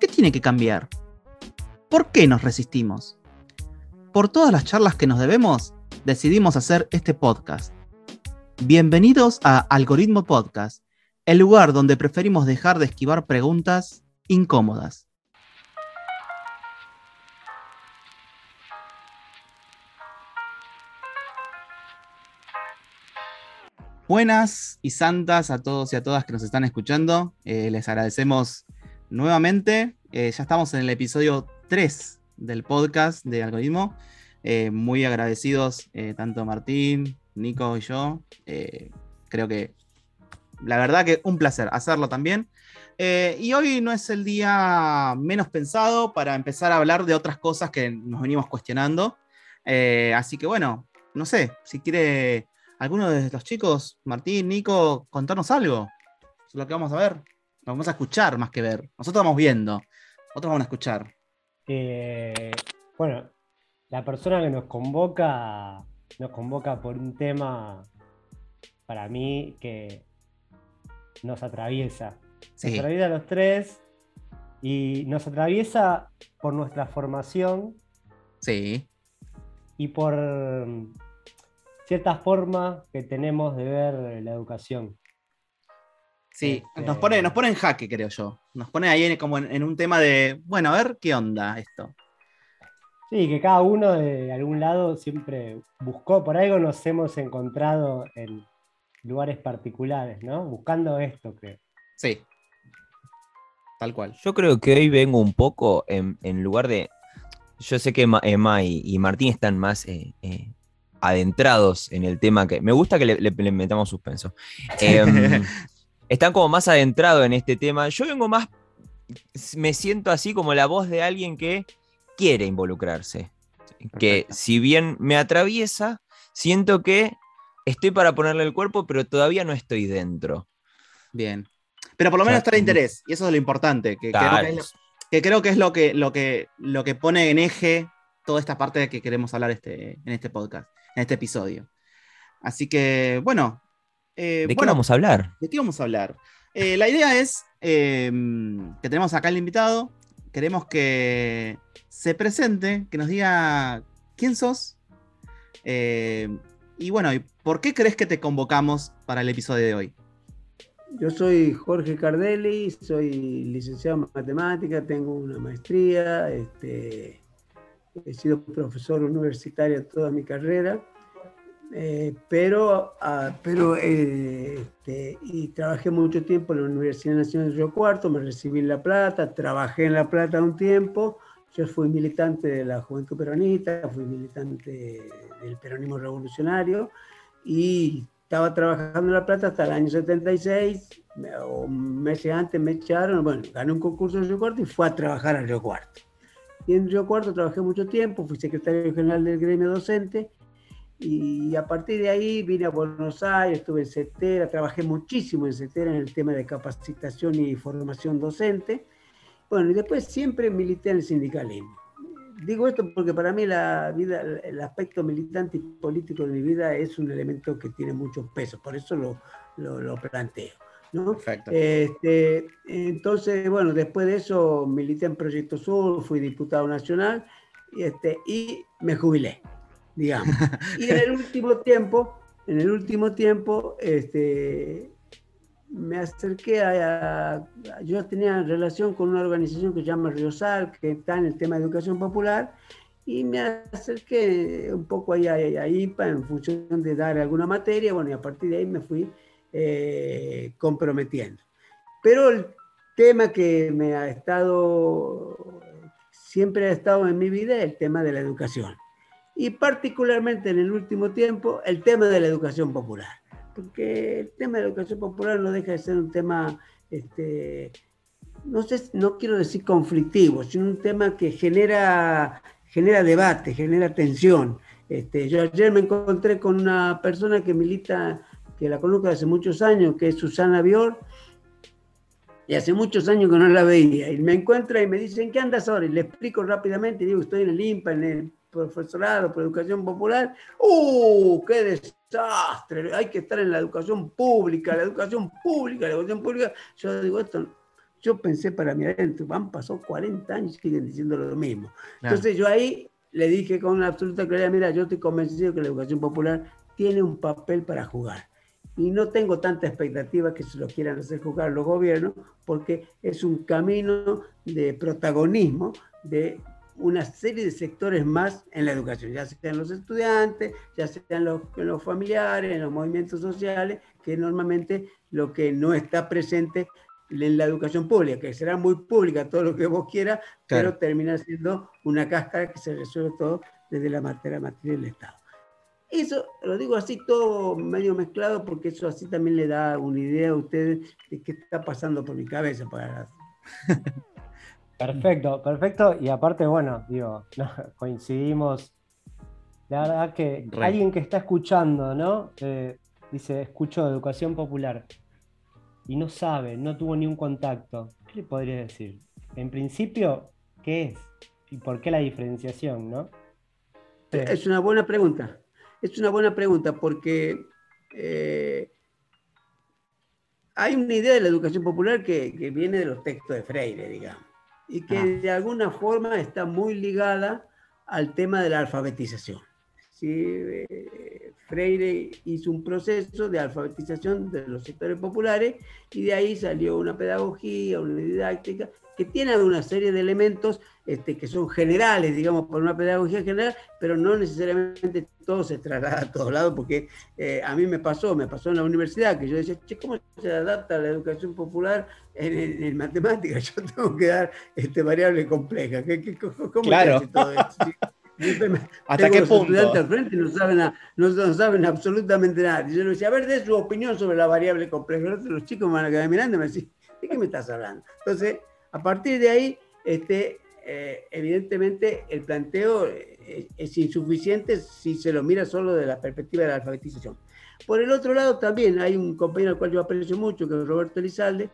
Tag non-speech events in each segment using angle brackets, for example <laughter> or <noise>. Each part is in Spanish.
¿Qué tiene que cambiar? ¿Por qué nos resistimos? Por todas las charlas que nos debemos, decidimos hacer este podcast. Bienvenidos a Algoritmo Podcast, el lugar donde preferimos dejar de esquivar preguntas incómodas. Buenas y santas a todos y a todas que nos están escuchando. Eh, les agradecemos nuevamente. Eh, ya estamos en el episodio 3 del podcast de Algoritmo. Eh, muy agradecidos tanto Martín, Nico y yo. creo que la verdad que un placer hacerlo también. y hoy no es el día menos pensado para empezar a hablar de otras cosas que nos venimos cuestionando. así que bueno, no sé, si quiere ¿Alguno de los chicos, Martín, Nico, contarnos algo? Es lo que vamos a ver. Vamos a escuchar más que ver. Nosotros vamos viendo. Otros van a escuchar. Eh, bueno, la persona que nos convoca nos convoca por un tema para mí que nos atraviesa. Nos atraviesa a los tres y nos atraviesa por nuestra formación. Sí. Y por cierta forma que tenemos de ver la educación. Sí, este, nos, pone, nos pone en jaque, creo yo. Nos pone ahí como en, un tema de, bueno, a ver qué onda esto. Sí, que cada uno de algún lado siempre buscó, por algo nos hemos encontrado en lugares particulares, ¿no? Buscando esto, creo. Sí, tal cual. Yo creo que hoy vengo un poco en, lugar de. Yo sé que Emma y, Martín están más eh, eh, adentrados en el tema que. Me gusta que le, metamos suspenso. <laughs> Em, están como más adentrados en este tema. Yo vengo más. Me siento así como la voz de alguien que quiere involucrarse. Que si bien me atraviesa, siento que estoy para ponerle el cuerpo, pero todavía no estoy dentro. Bien. Pero por lo menos está el interés, y eso es lo importante, que, creo que es lo que, lo, que, lo que pone en eje toda esta parte de que queremos hablar este, en este podcast en este episodio. Así que, bueno. Eh, ¿De qué vamos a hablar? ¿De qué vamos a hablar? Eh, la idea es eh, que tenemos acá el invitado. Queremos que se presente, que nos diga quién sos. y bueno, ¿por qué crees que te convocamos para el episodio de hoy? Yo soy Jorge Cardelli, soy licenciado en matemática, tengo una maestría, este, he sido profesor universitario toda mi carrera, eh, pero, ah, pero eh, este, y trabajé mucho tiempo en la Universidad Nacional de Río Cuarto, me recibí en La Plata, trabajé en La Plata un tiempo, yo fui militante de la Juventud Peronista, fui militante del peronismo revolucionario y estaba trabajando en La Plata hasta el año 76, o meses antes me echaron, bueno, gané un concurso en Río Cuarto y fue a trabajar en Río Cuarto. Y en Río Cuarto trabajé mucho tiempo, fui secretario general del gremio docente y a partir de ahí vine a Buenos Aires, estuve en CETERA, trabajé muchísimo en CETERA en el tema de capacitación y formación docente. Bueno, y después siempre milité en el sindicalismo. Digo esto porque para mí la vida, el aspecto militante y político de mi vida es un elemento que tiene mucho peso, por eso lo, lo, lo planteo. ¿no? Este, entonces, bueno, después de eso milité en Proyecto Sur, fui diputado nacional este, y me jubilé, digamos. Y en el <laughs> último tiempo, en el último tiempo, este, me acerqué a, Yo tenía relación con una organización que se llama Riosal, que está en el tema de educación popular, y me acerqué un poco ahí a, IPA en función de dar alguna materia, bueno, y a partir de ahí me fui eh, comprometiendo. Pero el tema que me ha estado, siempre ha estado en mi vida, es el tema de la educación. Y particularmente en el último tiempo, el tema de la educación popular. Porque el tema de la educación popular no deja de ser un tema este, no sé, no quiero decir conflictivo, sino un tema que genera, genera debate, genera tensión. Este, yo ayer me encontré con una persona que milita, que la conozco hace muchos años, que es Susana Bior, y hace muchos años que no la veía. Y me encuentra y me dice, ¿en qué andas ahora? Y le explico rápidamente, digo, estoy en el IMPA, en el profesorado por educación popular. ¡Uh! ¡Qué desastre! Hay que estar en la educación pública, la educación pública, la educación pública. Yo digo, esto yo pensé para mí adentro, han pasado 40 años y siguen diciendo lo mismo. Entonces yo ahí le dije con absoluta claridad, mira, yo estoy convencido que la educación popular tiene un papel para jugar y no tengo tanta expectativa que se lo quieran hacer jugar los gobiernos, porque es un camino de protagonismo de una serie de sectores más en la educación, ya sean los estudiantes, ya sean los, los familiares, en los movimientos sociales, que normalmente lo que no está presente en la educación pública, que será muy pública todo lo que vos quieras, pero termina siendo una cáscara que se resuelve todo desde la materia material del Estado. Eso lo digo así todo medio mezclado porque eso así también le da una idea a ustedes de qué está pasando por mi cabeza. Para... Perfecto, perfecto. Y aparte, bueno, digo, <laughs> coincidimos. La verdad que alguien que está escuchando, ¿no? Eh, dice, escucho educación popular y no sabe, no tuvo ni un contacto. ¿Qué le podría decir? En principio, ¿qué es? ¿Y por qué la diferenciación, no? Es una buena pregunta. Es una buena pregunta porque eh, hay una idea de la educación popular que, viene de los textos de Freire, digamos, y que ah. de alguna forma está muy ligada al tema de la alfabetización. ¿sí? Freire hizo un proceso de alfabetización de los sectores populares y de ahí salió una pedagogía, una didáctica que tiene una serie de elementos este, que son generales, digamos, por una pedagogía general, pero no necesariamente todo se traslada a todos lados, porque eh, a mí me pasó, me pasó en la universidad, que yo decía, che, ¿cómo se adapta la educación popular en, en, matemáticas? <laughs> Yo tengo que dar este, variable compleja. ¿Cómo claro. todo esto? <laughs> ¿Hasta qué punto? Los estudiantes al frente no saben, no, saben absolutamente nada. Y yo le decía, a ver, de su opinión sobre la variable compleja. Los chicos me van a quedar mirando y me decían, ¿de qué me estás hablando? Entonces, a partir de ahí, este, eh, evidentemente el planteo eh, es insuficiente si se lo mira solo de la perspectiva de la alfabetización. Por el otro lado, también hay un compañero al cual yo aprecio mucho, que es Roberto Elizalde.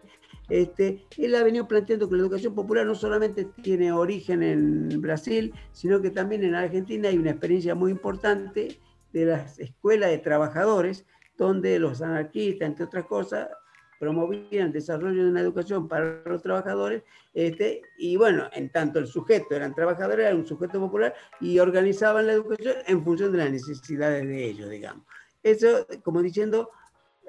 Este, él ha venido planteando que la educación popular no solamente tiene origen en Brasil, sino que también en Argentina hay una experiencia muy importante de las escuelas de trabajadores, donde los anarquistas, entre otras cosas, promovían el desarrollo de una educación para los trabajadores, este, y bueno, en tanto el sujeto eran trabajadores, era un sujeto popular, y organizaban la educación en función de las necesidades de ellos, digamos. Eso, como diciendo,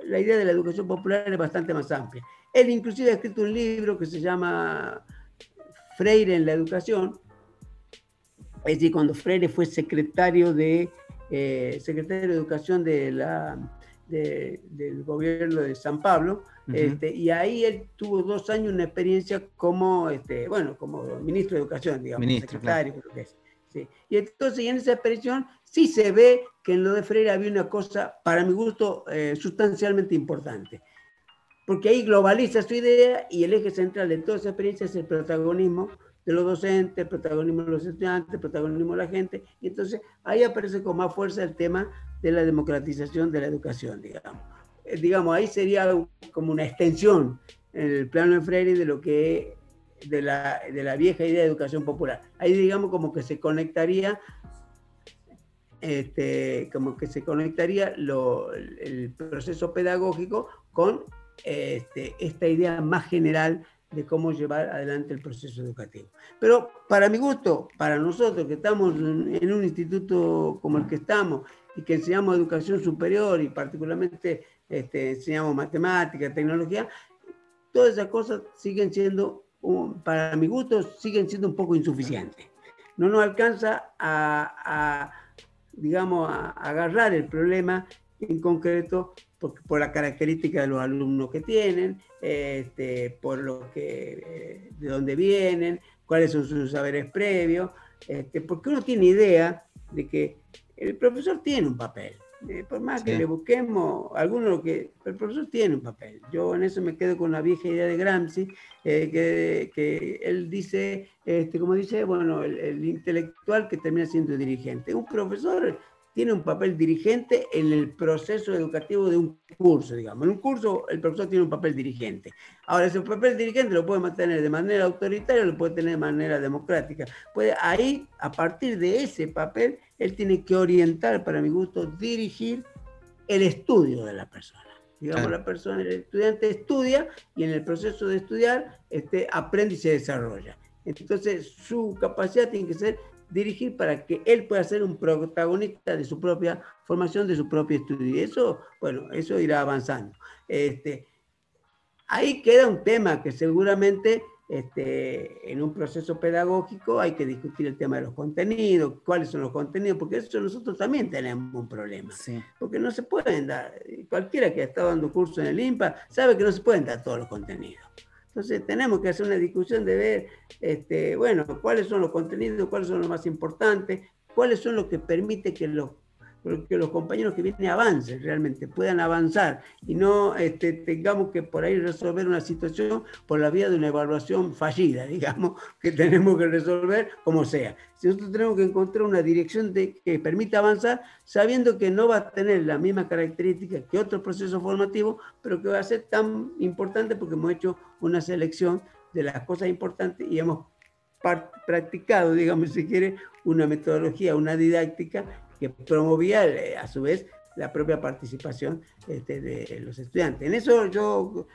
la idea de la educación popular es bastante más amplia. Él inclusive ha escrito un libro que se llama Freire en la educación, es decir, cuando Freire fue secretario de, eh, secretario de Educación de la, del gobierno de San Pablo, este, y ahí él tuvo dos años una experiencia como, este, bueno, como ministro de Educación, digamos, secretario, creo que es. Y entonces en esa expresión sí se ve que en lo de Freire había una cosa, para mi gusto, eh, sustancialmente importante. Porque ahí globaliza su idea y el eje central de toda esa experiencia es el protagonismo de los docentes, el protagonismo de los estudiantes, el protagonismo de la gente. Y entonces ahí aparece con más fuerza el tema de la democratización de la educación, digamos. Eh, digamos, ahí sería como una extensión en el plano de Freire de lo que de la, de la vieja idea de educación popular. Ahí digamos como que se conectaría este, como que se conectaría el proceso pedagógico con este, esta idea más general de cómo llevar adelante el proceso educativo. Pero para mi gusto, para nosotros que estamos en un instituto como el que estamos y que enseñamos educación superior y particularmente este, enseñamos matemática, tecnología, todas esas cosas siguen siendo, para mi gusto, siguen siendo un poco insuficientes. No nos alcanza a, digamos, a, agarrar el problema en concreto por, por, la característica de los alumnos que tienen, este, por lo que, eh, de dónde vienen, cuáles son sus saberes previos, este, porque uno tiene idea de que el profesor tiene un papel, Eh, por más que le busquemos, algunos que. El profesor tiene un papel. Yo en eso me quedo con la vieja idea de Gramsci, eh, que, que, él dice, este, como dice, bueno, el, el, intelectual que termina siendo dirigente. Un profesor tiene un papel dirigente en el proceso educativo de un curso, digamos. En un curso el profesor tiene un papel dirigente. Ahora, ese papel dirigente lo puede mantener de manera autoritaria o lo puede tener de manera democrática. Puede, ahí, a partir de ese papel, él tiene que orientar, para mi gusto, dirigir el estudio de la persona. Digamos, la persona, el estudiante estudia y en el proceso de estudiar este, aprende y se desarrolla. Entonces, su capacidad tiene que ser dirigir para que él pueda ser un protagonista de su propia formación, de su propio estudio. Y eso, bueno, eso irá avanzando. Este, ahí queda un tema que seguramente este, en un proceso pedagógico hay que discutir el tema de los contenidos, cuáles son los contenidos, porque eso nosotros también tenemos un problema. Porque no se pueden dar, cualquiera que ha estado dando curso en el IMPA sabe que no se pueden dar todos los contenidos. Entonces tenemos que hacer una discusión de ver, este, bueno, cuáles son los contenidos, cuáles son los más importantes, cuáles son los que permiten que los que los compañeros que vienen avancen realmente, puedan avanzar y no este, tengamos que por ahí resolver una situación por la vía de una evaluación fallida, <laughs> digamos, que tenemos que resolver como sea. Si nosotros tenemos que encontrar una dirección de, que permita avanzar, sabiendo que no va a tener la misma característica que otro proceso formativo, pero que va a ser tan importante porque hemos hecho una selección de las cosas importantes y hemos practicado, digamos, si quiere, una metodología, una didáctica que promovía eh, a su vez la propia participación este, de los estudiantes. En eso yo,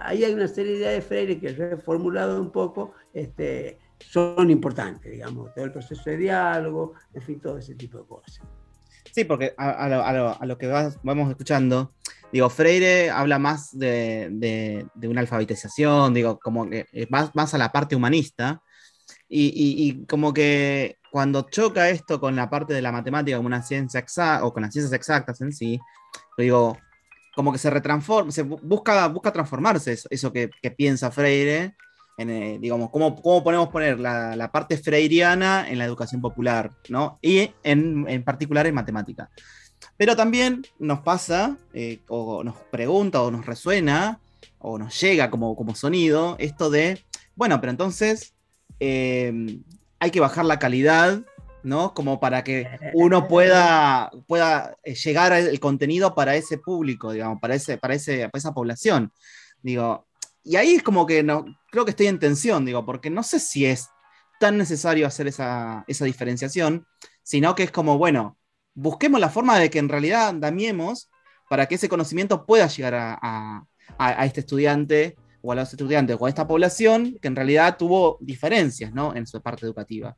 ahí hay una serie de ideas de Freire que he reformulado un poco, este, son importantes, digamos, todo el proceso de diálogo, en fin, todo ese tipo de cosas. Sí, porque a, lo, que vamos escuchando, digo, Freire habla más de, una alfabetización, digo, como que más, más a la parte humanista, y, como que cuando choca esto con la parte de la matemática como una ciencia exacta, o con las ciencias exactas en sí, digo, como que se retransforma, se busca, busca transformarse eso, que, piensa Freire, en, eh, digamos, ¿cómo, cómo podemos poner la, parte freiriana en la educación popular, ¿no? Y en, particular en matemática. Pero también nos pasa, eh, o nos pregunta, o nos resuena, o nos llega como, como sonido, esto de, bueno, pero entonces eh, hay que bajar la calidad, ¿no? Como para que uno pueda, pueda eh, llegar al contenido para ese público, digamos, para, ese, para, esa población. Digo, y ahí es como que no, creo que estoy en tensión, digo, porque no sé si es tan necesario hacer esa, diferenciación, sino que es como, bueno, busquemos la forma de que en realidad damiemos para que ese conocimiento pueda llegar a, a este estudiante o a los estudiantes o a esta población que en realidad tuvo diferencias ¿no? en su parte educativa.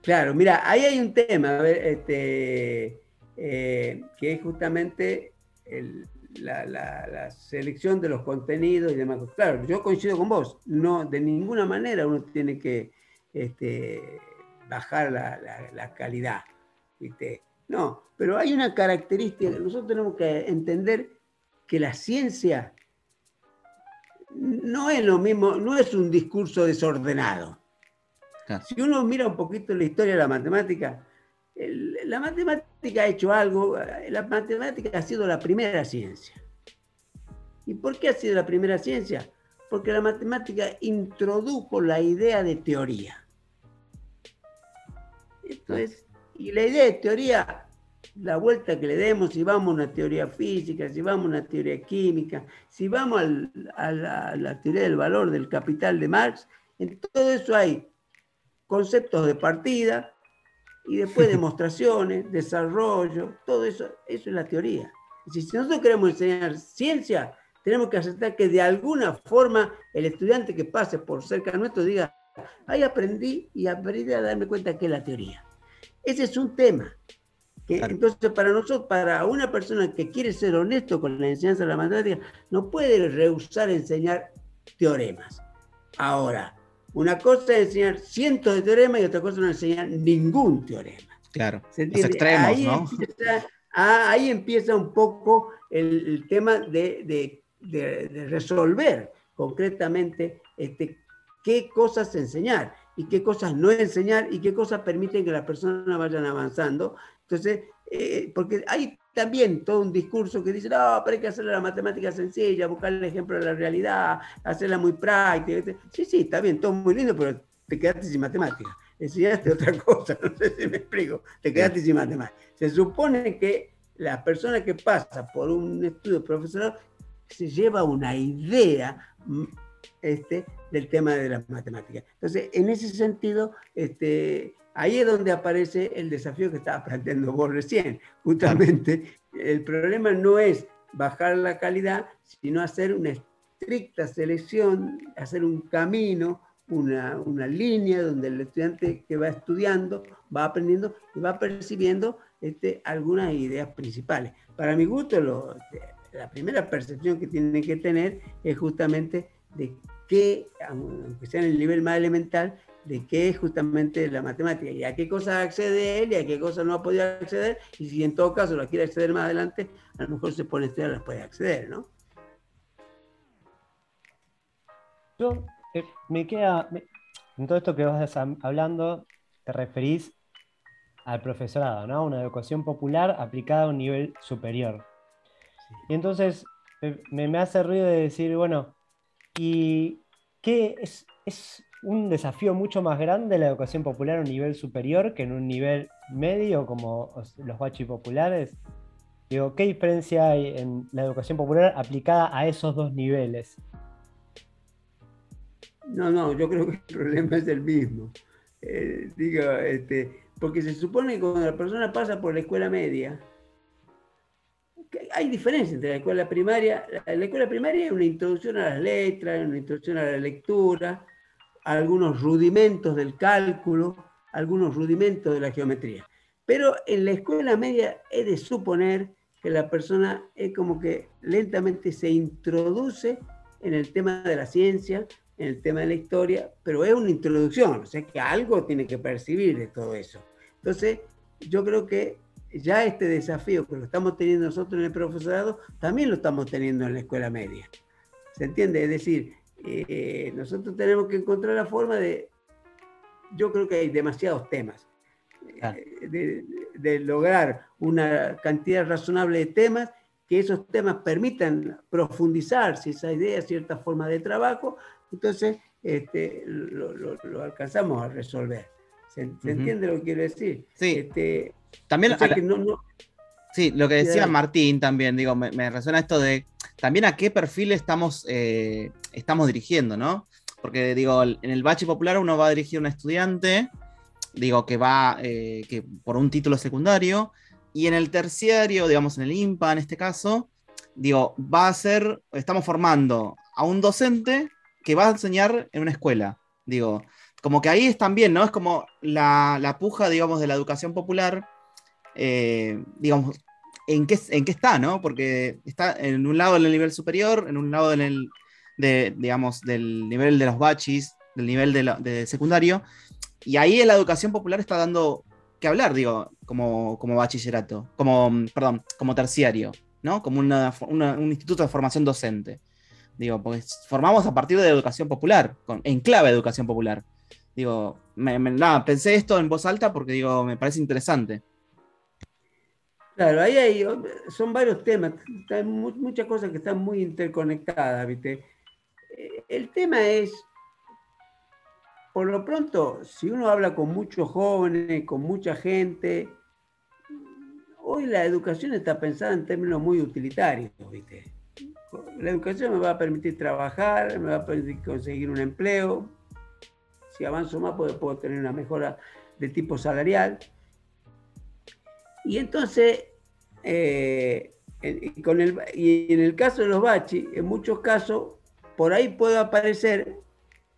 Claro, mira, ahí hay un tema este, eh, que es justamente la, selección de los contenidos y demás. Claro, yo coincido con vos, no, de ninguna manera uno tiene que este, bajar la, calidad. No, pero hay una característica, nosotros tenemos que entender que la ciencia no es lo mismo, no es un discurso desordenado. Si uno mira un poquito la historia de la matemática, la matemática ha hecho algo, la matemática ha sido la primera ciencia. ¿Y por qué ha sido la primera ciencia? Porque la matemática introdujo la idea de teoría. Esto es, y la idea de teoría la vuelta que le demos, si vamos a una teoría física, si vamos a una teoría química, si vamos a, la, teoría del valor del capital de Marx, en todo eso hay conceptos de partida y después <laughs> demostraciones, desarrollo, todo eso, eso es la teoría. Si nosotros queremos enseñar ciencia, tenemos que aceptar que de alguna forma el estudiante que pase por cerca nuestro diga, ahí aprendí y aprendí a darme cuenta que es la teoría. Ese es un tema. Entonces, para nosotros, para una persona que quiere ser honesto con la enseñanza de la matemática, no puede rehusar enseñar teoremas. Ahora, una cosa es enseñar cientos de teoremas y otra cosa es no enseñar ningún teorema. Claro, los extremos, ahí ¿no? Empieza, ah, ahí empieza un poco el, tema de, resolver concretamente este, qué cosas enseñar. y qué cosas no enseñar y qué cosas permiten que las personas vayan avanzando. Entonces, eh, porque hay también todo un discurso que dice, no, pero hay que hacerle la matemática sencilla, buscar el ejemplo de la realidad, hacerla muy práctica. Sí, sí, está bien, todo muy lindo, pero te quedaste sin matemática. Enseñaste otra <laughs> cosa, no sé si me explico, te quedaste sin matemática. Se supone que la persona que pasa por un estudio profesional se lleva una idea mm, este, del tema de las matemáticas. Entonces, en ese sentido, este, ahí es donde aparece el desafío que estaba planteando vos recién. Justamente, el problema no es bajar la calidad, sino hacer una estricta selección, hacer un camino, una, una, línea donde el estudiante que va estudiando va aprendiendo y va percibiendo este, algunas ideas principales. Para mi gusto, lo, la primera percepción que tienen que tener es justamente de qué, aunque sea en el nivel más elemental, de qué es justamente la matemática y a qué cosas accede él y a qué cosas no ha podido acceder y si en todo caso la quiere acceder más adelante, a lo mejor se pone a estudiar las puede acceder, ¿no? Yo eh, me queda, en todo esto que vas hablando, te referís al profesorado, ¿no? Una educación popular aplicada a un nivel superior. Y entonces me, hace ruido de decir, bueno, ¿y qué es, es un desafío mucho más grande la educación popular a un nivel superior que en un nivel medio como los bachis populares? Digo, ¿qué diferencia hay en la educación popular aplicada a esos dos niveles? No, no, yo creo que el problema es el mismo. Eh, digo, este, porque se supone que cuando la persona pasa por la escuela media, hay diferencia entre la escuela primaria. La, escuela primaria es una introducción a las letras, una introducción a la lectura, algunos rudimentos del cálculo, algunos rudimentos de la geometría. Pero en la escuela media es de suponer que la persona es como que lentamente se introduce en el tema de la ciencia, en el tema de la historia, pero es una introducción, o sea que algo tiene que percibir de todo eso. Entonces, yo creo que ya este desafío que lo estamos teniendo nosotros en el profesorado, también lo estamos teniendo en la escuela media. ¿Se entiende? Es decir, eh, nosotros tenemos que encontrar la forma de, yo creo que hay demasiados temas, eh, de, de, lograr una cantidad razonable de temas, que esos temas permitan profundizar si esa idea, cierta forma de trabajo, entonces este, lo, lo, alcanzamos a resolver. ¿Se, entiende lo que quiero decir? Sí. Este, también, sí, lo que decía Martín también, digo, me, resuena esto de también a qué perfil estamos, eh, estamos dirigiendo, ¿no? Porque digo, en el bache popular uno va a dirigir a un estudiante, digo, que va eh, que por un título secundario, y en el terciario, digamos, en el IMPA en este caso, digo, va a ser, estamos formando a un docente que va a enseñar en una escuela. Digo, como que ahí es también, ¿no? Es como la, la puja, digamos, de la educación popular, eh, digamos, ¿en qué, en está, ¿no? Porque está en un lado en el nivel superior, en un lado en el, de, digamos, del nivel de los bachis, del nivel de, de secundario, y ahí la educación popular está dando que hablar, digo, como, como bachillerato, como, perdón, como terciario, ¿no? Como una, un instituto de formación docente. Digo, porque formamos a partir de educación popular, en clave de educación popular. Digo, me, nada, pensé esto en voz alta porque digo, me parece interesante. Claro, ahí hay, son varios temas, hay muchas cosas que están muy interconectadas, ¿viste? Eh, el tema es, por lo pronto, si uno habla con muchos jóvenes, con mucha gente, hoy la educación está pensada en términos muy utilitarios, ¿viste? La educación me va a permitir trabajar, me va a permitir conseguir un empleo. Si avanzo más, puedo, tener una mejora de tipo salarial. Y entonces, eh, en, con el, y en el caso de los bachi, en muchos casos, por ahí puede aparecer,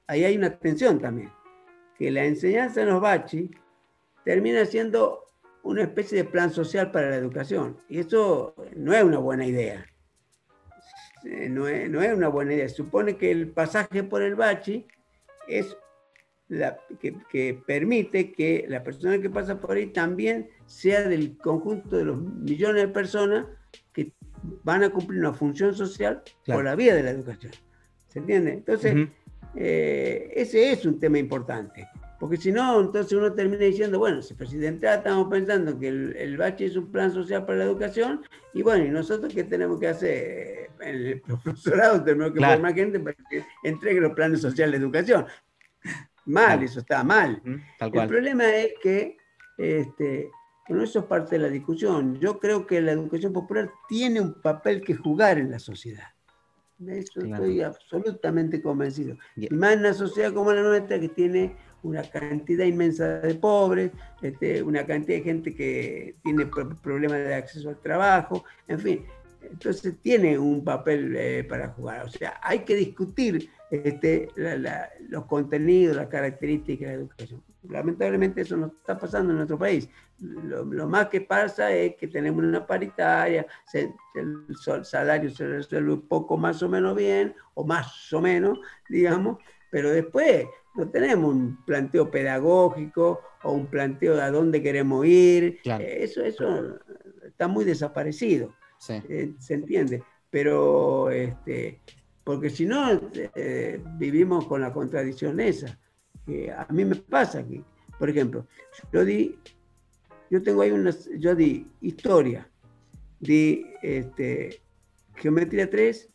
ahí hay una tensión también, que la enseñanza en los bachi termina siendo una especie de plan social para la educación. Y eso no es una buena idea. Eh, no, es, una buena idea. Supone que el pasaje por el bachi es la, que, permite que la persona que pasa por ahí también sea del conjunto de los millones de personas que van a cumplir una función social por la vía de la educación. ¿Se entiende? Entonces, eh, ese es un tema importante. Porque si no, entonces uno termina diciendo, bueno, si presidente estamos pensando que el, el bache es un plan social para la educación, y bueno, ¿y nosotros qué tenemos que hacer? En el profesorado tenemos que Claro. formar gente para que entregue los planes sociales de educación. Mal, Claro. eso está mal. El problema es que, este, bueno, eso es parte de la discusión. Yo creo que la educación popular tiene un papel que jugar en la sociedad. De eso Claro. estoy absolutamente convencido. Y más en una sociedad como la nuestra, que tiene una cantidad inmensa de pobres, este, una cantidad de gente que tiene pro- problemas de acceso al trabajo, en fin. Entonces tiene un papel eh, para jugar. O sea, hay que discutir este, la- la- los contenidos, las características de la educación. Lamentablemente eso no está pasando en nuestro país. Lo, lo más que pasa es que tenemos una paritaria, se- el salario se resuelve un poco más o menos bien, o más o menos, digamos, pero después no tenemos un planteo pedagógico o un planteo de a dónde queremos ir. Claro. Eh, Eso, eso está muy desaparecido. Sí. Eh, se entiende, pero este, porque si no eh, vivimos con la contradicción esa. A mí me pasa que, por ejemplo, yo di, yo tengo ahí unas, yo di historia, di este, geometría 3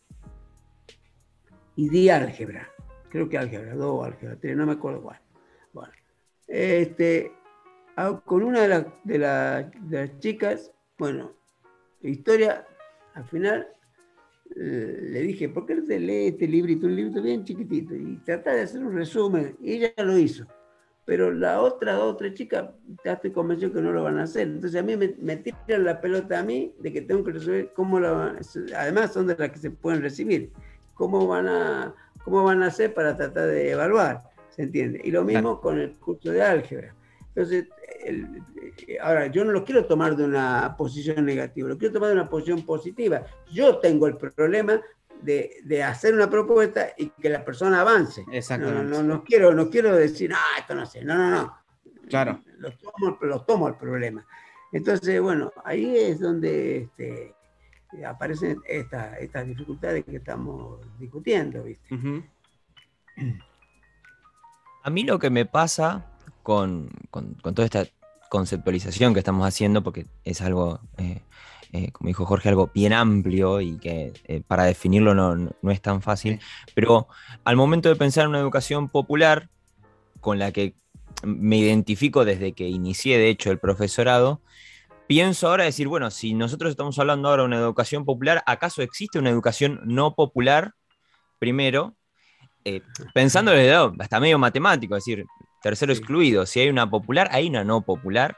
y di álgebra. Creo que álgebra 2 o álgebra 3, no me acuerdo cuál. Bueno, este, con una de, la- de las chicas, bueno, historia, al final le dije, ¿por qué no te lees este librito? Un librito bien chiquitito y trata de hacer un resumen. Y ella lo hizo. Pero la otra, dos, tres chicas, ya estoy convencido que no lo van a hacer. Entonces a mí me, me tiran la pelota a mí de que tengo que resolver cómo la van Además son de las que se pueden recibir. ¿Cómo van a, cómo van a hacer para tratar de evaluar? ¿Se entiende? Y lo mismo con el curso de álgebra. Entonces, el- eh, ahora, yo no lo quiero tomar de una posición negativa, lo quiero tomar de una posición positiva. Yo tengo el problema de, de hacer una propuesta y que la persona avance. No, Exactamente. no, no, quiero, no quiero decir, ah, esto no sé, no, no, no. Claro. Lo tomo, lo tomo el problema. Entonces, bueno, ahí es donde este, aparecen estas, estas dificultades que estamos discutiendo, ¿viste? A mí lo que me pasa con, con- con toda esta conceptualización que estamos haciendo, porque es algo, eh, eh, como dijo Jorge, algo bien amplio y que eh, para definirlo no, no- es tan fácil, pero al momento de pensar en una educación popular, con la que me identifico desde que inicié, de hecho, el profesorado, pienso ahora decir, bueno, si nosotros estamos hablando ahora de una educación popular, ¿acaso existe una educación no popular? Primero, pensando desde lado hasta medio matemático, es decir, tercero Sí. excluido, si hay una popular, hay una no popular,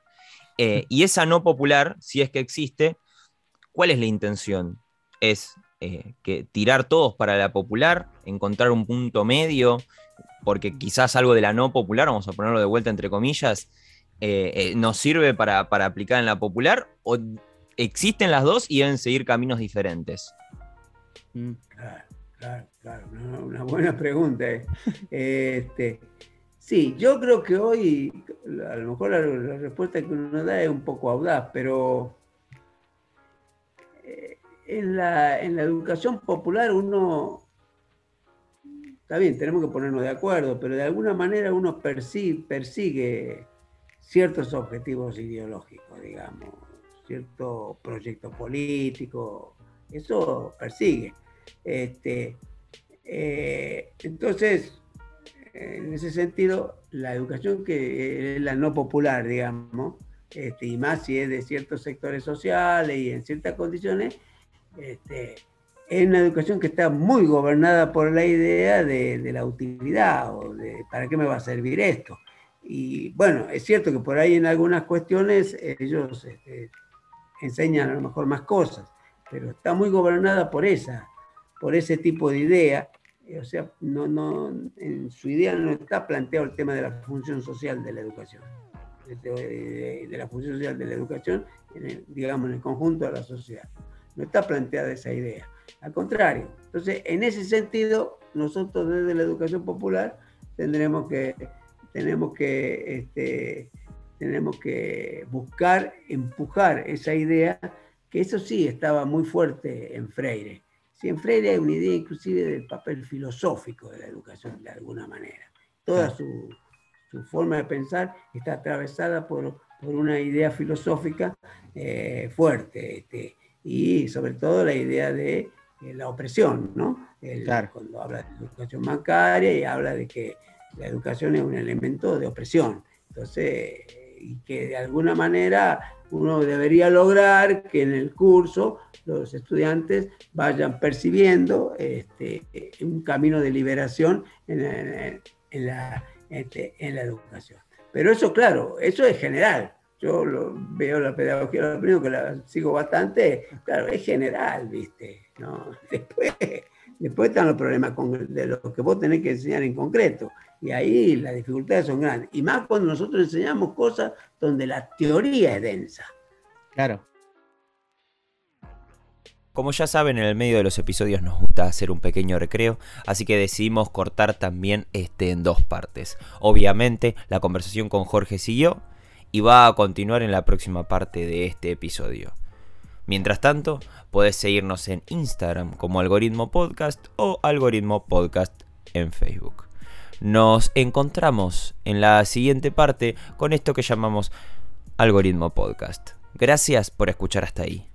eh, <laughs> y esa no popular, si es que existe, ¿cuál es la intención? ¿Es eh, que tirar todos para la popular, encontrar un punto medio, porque quizás algo de la no popular, vamos a ponerlo de vuelta entre comillas, eh, eh, nos sirve para, para aplicar en la popular, o existen las dos y deben seguir caminos diferentes? Mm. Claro, claro, claro. Una, una buena pregunta. eh. <laughs> Este, sí, yo creo que hoy, a lo mejor la, respuesta que uno da es un poco audaz, pero eh, en la, en la educación popular uno, está bien, tenemos que ponernos de acuerdo, pero de alguna manera uno persigue, persigue ciertos objetivos ideológicos, digamos, cierto proyecto político, eso persigue. Este, eh, entonces, en ese sentido, la educación que es la no popular, digamos, este, y más si es de ciertos sectores sociales y en ciertas condiciones, este, es una educación que está muy gobernada por la idea de, de la utilidad o de para qué me va a servir esto. Y bueno, es cierto que por ahí en algunas cuestiones ellos este, enseñan a lo mejor más cosas, pero está muy gobernada por esa, por ese tipo de idea. Eh, O sea, no, no, en su idea no está planteado el tema de la función social de la educación, de, de- de la función social de la educación, en digamos, en el conjunto de la sociedad. No está planteada esa idea. Al contrario. Entonces, en ese sentido, nosotros desde la educación popular tendremos que, tenemos que, este, tenemos que buscar, empujar esa idea, que eso sí estaba muy fuerte en Freire. Freire hay una idea inclusive del papel filosófico de la educación, de alguna manera. Toda Claro. su, su forma de pensar está atravesada por, por una idea filosófica eh, fuerte este, y sobre todo la idea de eh, la opresión, ¿no? Cuando habla de educación bancaria y habla de que la educación es un elemento de opresión. Entonces, y que de alguna manera uno debería lograr que en el curso los estudiantes vayan percibiendo este, un camino de liberación en la, este, en la educación. Pero eso, claro, eso es general. Yo lo, veo la pedagogía, lo primero que la sigo bastante, claro, es general, ¿viste? ¿No? <laughs> Después, después están los problemas con, de lo que vos tenés que enseñar en concreto. Y ahí las dificultades son grandes. Y más cuando nosotros enseñamos cosas donde la teoría es densa. Claro. Como ya saben, en el medio de los episodios nos gusta hacer un pequeño recreo, así que decidimos cortar también este en dos partes. Obviamente, la conversación con Jorge siguió y va a continuar en la próxima parte de este episodio. Mientras tanto, puedes seguirnos en Instagram como Algoritmo Podcast o Algoritmo Podcast en Facebook. Nos encontramos en la siguiente parte con esto que llamamos Algoritmo Podcast. Gracias por escuchar hasta ahí.